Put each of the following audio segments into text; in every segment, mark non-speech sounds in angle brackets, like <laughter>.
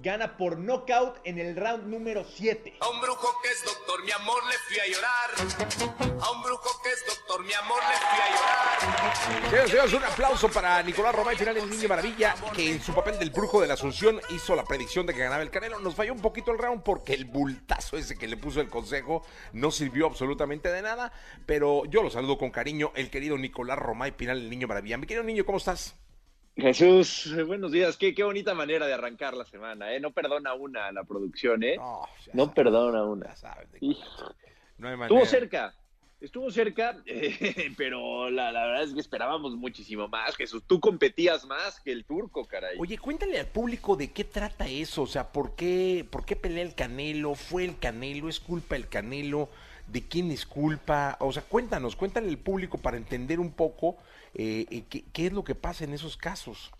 gana por knockout en el round número 7. A un brujo que es doctor, mi amor, le fui a llorar. A un brujo que es doctor, mi amor, le fui a llorar. Señoras y señores, un aplauso para Nicolás Romay, final en Niño Maravilla, que en su papel del brujo de la Asunción hizo la predicción de que ganaba el Canelo. Nos falló un poquito el round porque el bultazo ese que le puso el consejo no sirvió absolutamente de nada, pero yo lo saludo con cariño, el querido Nicolás Romay, final el Niño Maravilla. Mi querido niño, ¿cómo estás? Jesús, buenos días. Qué, qué bonita manera de arrancar la semana, ¿eh? No perdona una la producción, ¿eh? No, ya No sabes, perdona una. ya sabes. No hay Estuvo manera. cerca, estuvo cerca, <laughs> eh, pero la, la verdad es que esperábamos muchísimo más, Jesús. Tú competías más que el turco, caray. Oye, cuéntale al público de qué trata eso, o sea, ¿por qué, por qué pelea el Canelo? ¿Fue el Canelo? ¿Es culpa el Canelo? ¿De quién es culpa? O sea, cuéntanos, cuéntale al público para entender un poco eh, eh, qué, qué es lo que pasa en esos casos.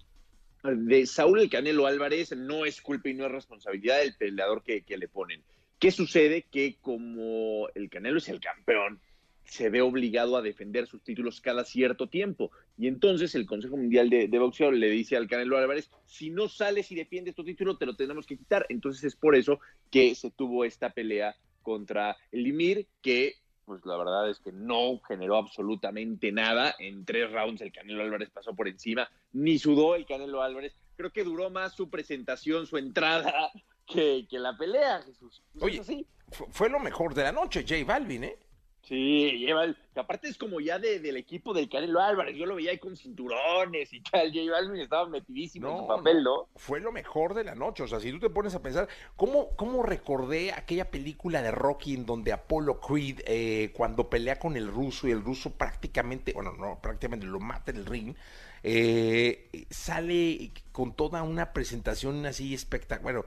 de Saúl el Canelo Álvarez no es culpa y no es responsabilidad del peleador que, que le ponen. ¿Qué sucede? Que como el Canelo es el campeón, se ve obligado a defender sus títulos cada cierto tiempo. Y entonces el Consejo Mundial de, de Boxeo le dice al Canelo Álvarez, si no sales y defiendes tu título, te lo tenemos que quitar. Entonces es por eso que se tuvo esta pelea contra el Limir, que pues la verdad es que no generó absolutamente nada. En tres rounds el Canelo Álvarez pasó por encima, ni sudó el Canelo Álvarez. Creo que duró más su presentación, su entrada, que, que la pelea, Jesús. Oye. Fue, fue lo mejor de la noche, J Balvin, ¿eh? Sí, lleva el, que aparte es como ya de, del equipo del Canelo Álvarez, yo lo veía ahí con cinturones y tal, J Balvin estaba metidísimo en su papel, ¿no? Fue lo mejor de la noche. O sea, si tú te pones a pensar, ¿cómo, cómo recordé aquella película de Rocky en donde Apollo Creed, eh, cuando pelea con el ruso y el ruso prácticamente, bueno, no, prácticamente lo mata en el ring, eh, sale con toda una presentación así espectacular. Bueno,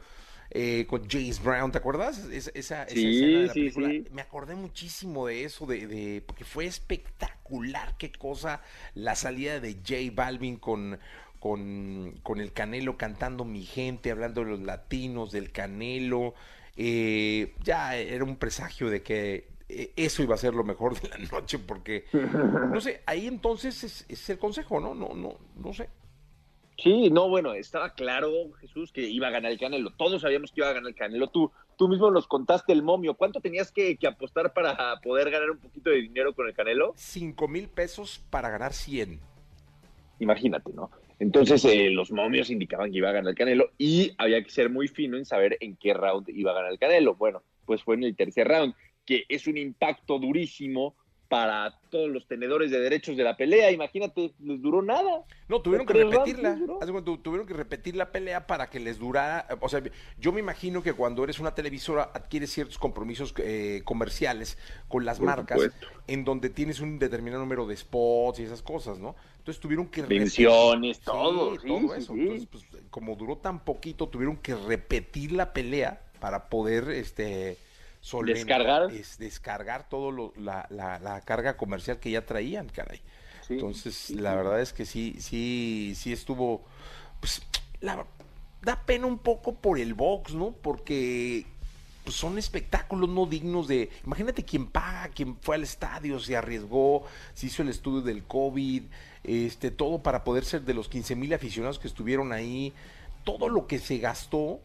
eh, con James Brown, ¿te acuerdas? Esa, Sí, escena de la sí, película. sí. Me acordé muchísimo de eso, de, de- porque fue espectacular, qué cosa, la salida de J Balvin con, con, con el Canelo cantando Mi Gente, hablando de los latinos, del Canelo. eh, ya era un presagio de que eh, eso iba a ser lo mejor de la noche, porque, no sé, ahí entonces es, es el consejo, ¿no? No, no, no sé. Sí, no, bueno, estaba claro, Jesús, que iba a ganar el Canelo. Todos sabíamos que iba a ganar el Canelo. Tú, tú mismo nos contaste el momio. ¿Cuánto tenías que, que apostar para poder ganar un poquito de dinero con el Canelo? Cinco mil pesos para ganar 100. Imagínate, ¿no? Entonces eh, los momios indicaban que iba a ganar el Canelo y había que ser muy fino en saber en qué round iba a ganar el Canelo. Bueno, pues fue en el tercer round, que es un impacto durísimo para todos los tenedores de derechos de la pelea. Imagínate, les duró nada. No, tuvieron que repetirla. tu- tuvieron que repetir la pelea para que les durara. O sea, yo me imagino que cuando eres una televisora adquieres ciertos compromisos eh, comerciales con las Por marcas, supuesto. en donde tienes un determinado número de spots y esas cosas, ¿no? Entonces tuvieron que repetir- Menciones, Sí, todo. sí, todo sí, eso. sí. Entonces, pues, como duró tan poquito, tuvieron que repetir la pelea para poder, este, Descargar. es- descargar todo lo- la, la- la carga comercial que ya traían, caray. Sí, Entonces, sí, la sí. verdad es que sí, sí, sí estuvo, pues, la, da pena un poco por el box, ¿no? Porque pues, son espectáculos no dignos de, imagínate quien paga, quien fue al estadio, se arriesgó, se hizo el estudio del COVID, este, todo para poder ser de los 15 mil aficionados que estuvieron ahí, todo lo que se gastó.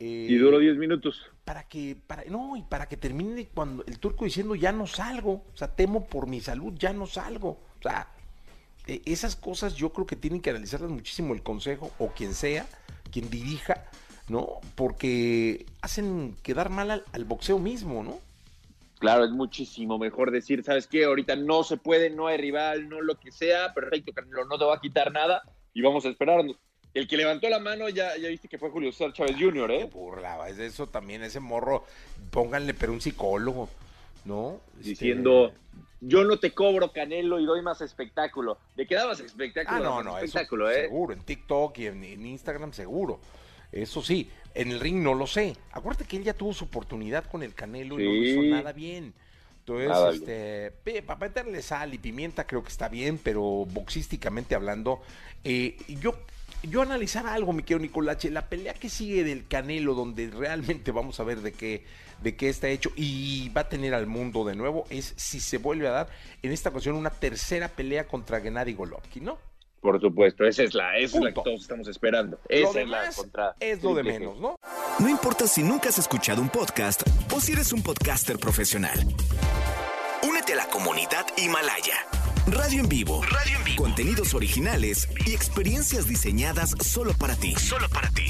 Eh, Y duró 10 minutos. para que, para, no, y para que termine cuando el turco diciendo ya no salgo, o sea, temo por mi salud, ya no salgo. O sea, e- esas cosas yo creo que tienen que analizarlas muchísimo el consejo o quien sea, quien dirija, ¿no? Porque hacen quedar mal al, al boxeo mismo, ¿no? Claro, es muchísimo mejor decir, ¿sabes qué? Ahorita no se puede, no hay rival, no lo que sea, perfecto, Canelo, no te va a quitar nada y vamos a esperarnos. El que levantó la mano ya, ya viste que fue Julio César Chávez Jr., Qué ¿eh? burla, es eso también, ese morro, pónganle pero un psicólogo, ¿no? Este, Diciendo, yo no te cobro Canelo y doy más espectáculo. ¿De qué dabas espectáculo? Ah, no, no, eso espectáculo, ¿eh? seguro, en TikTok y en, en Instagram seguro. Eso sí, en el ring no lo sé. Acuérdate que él ya tuvo su oportunidad con el Canelo y no lo hizo nada bien. Entonces, Nada este, pe- para meterle sal y pimienta creo que está bien, pero boxísticamente hablando, eh, yo yo analizaba algo, mi querido Nicolache, la pelea que sigue del Canelo, donde realmente vamos a ver de qué, de qué está hecho y va a tener al mundo de nuevo, es si se vuelve a dar en esta ocasión una tercera pelea contra Gennady Golovkin, ¿no? Por supuesto, esa es la, esa es la que todos estamos esperando. Lo Esa es la contra. es lo de menos, ¿no? No importa si nunca has escuchado un podcast o si eres un podcaster profesional. Únete a la comunidad Himalaya. Radio en vivo. Radio en vivo. Contenidos originales y experiencias diseñadas solo para ti. Solo para ti.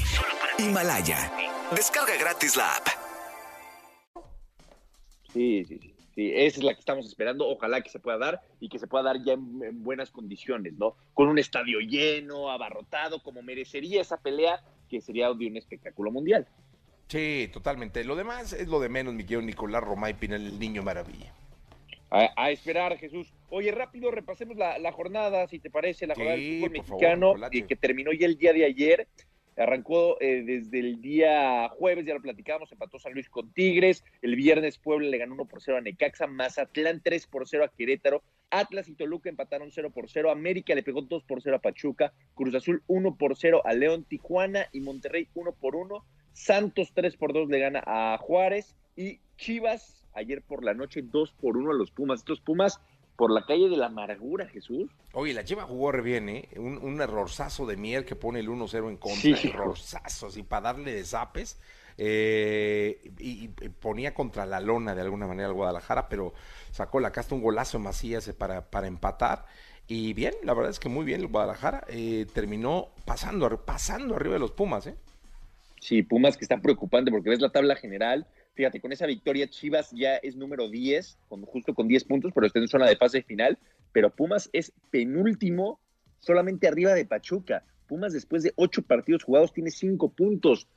Himalaya. Descarga gratis la app. Sí, sí, sí, sí. Esa es la que estamos esperando. Ojalá que se pueda dar y que se pueda dar ya en, en buenas condiciones, ¿no? Con un estadio lleno, abarrotado, como merecería esa pelea, que sería de un espectáculo mundial. Sí, totalmente. Lo demás es lo de menos, mi querido Nicolás Romay Pinal, el niño maravilla. A, a esperar, Jesús. Oye, rápido, repasemos la, la jornada, si te parece, la Sí, jornada del fútbol favor, mexicano, Nicolache. eh, que terminó ya el día de ayer. Arrancó eh, desde el día jueves, ya lo platicábamos, empató San Luis con Tigres. El viernes Puebla le ganó 1 por 0 a Necaxa, Mazatlán 3 por 0 a Querétaro, Atlas y Toluca empataron 0 por 0, América le pegó 2 por 0 a Pachuca, Cruz Azul 1 por 0 a León, Tijuana y Monterrey 1 por 1, Santos 3 por 2 le gana a Juárez y Chivas ayer por la noche 2 por 1 a los Pumas. Estos Pumas por la calle de la amargura, Jesús. Oye, la Chiva jugó re bien, ¿eh? Un, un errorzazo de miel que pone el 1-0 en contra. Sí. Errorzazo, así para darle de zapes. eh, y, y ponía contra la lona de alguna manera al Guadalajara, pero sacó la casta un golazo Macías para, para empatar. Y bien, la verdad es que muy bien el Guadalajara. eh, terminó pasando, pasando arriba de los Pumas, ¿eh? Sí, Pumas que está preocupante porque ves la tabla general. Fíjate, con esa victoria Chivas ya es número 10, con, justo con 10 puntos, pero está en zona de fase final. Pero Pumas es penúltimo, solamente arriba de Pachuca. Pumas después de 8 partidos jugados tiene 5 puntos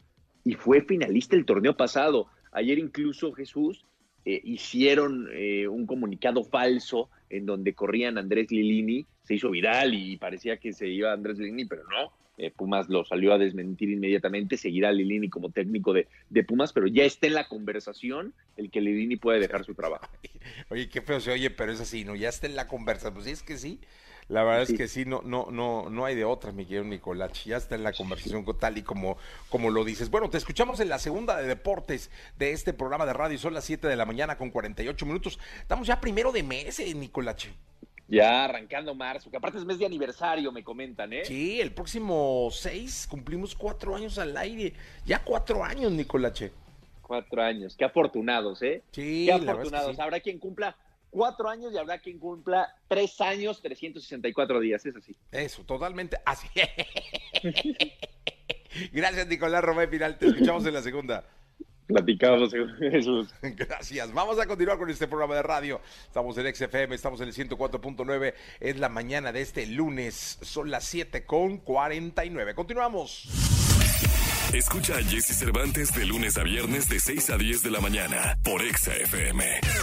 y fue finalista el torneo pasado. Ayer incluso Jesús eh, hicieron eh, un comunicado falso en donde corrían Andrés Lilini, se hizo viral y parecía que se iba Andrés Lilini, pero no. Eh, Pumas lo salió a desmentir inmediatamente, seguirá Lilini como técnico de, de Pumas, pero ya está en la conversación el que Lilini puede dejar su trabajo. <laughs> Oye, qué feo se oye, pero es así, ¿no? Ya está en la conversación. Pues sí, es que sí. La verdad Sí. es que sí, no, no, no, no hay de otra, mi querido Nicolás. Ya está en la conversación co- tal y como, como lo dices. Bueno, te escuchamos en la segunda de deportes de este programa de radio. Son las 7 de la mañana con 48 minutos. Estamos ya primero de mes, eh, Nicolache. Ya arrancando marzo, que aparte es mes de aniversario, me comentan, ¿eh? Sí, el próximo 6 cumplimos cuatro años al aire. Ya cuatro años, Nicolache. Cuatro años, qué afortunados, ¿eh? Sí, qué es que afortunados. sí. Habrá quien cumpla cuatro años y habrá quien cumpla tres años, 364 días, es así. Eso, totalmente así. <laughs> Gracias, Nicolás Romé Final. Te escuchamos en la segunda. Platicamos, <laughs> Jesús. Gracias. Vamos a continuar con este programa de radio. Estamos en XFM, estamos en el 104.9. Es la mañana de este lunes. Son las 7 con 49. Continuamos. Escucha a Jesse Cervantes de lunes a viernes de 6 a 10 de la mañana por Exa FM.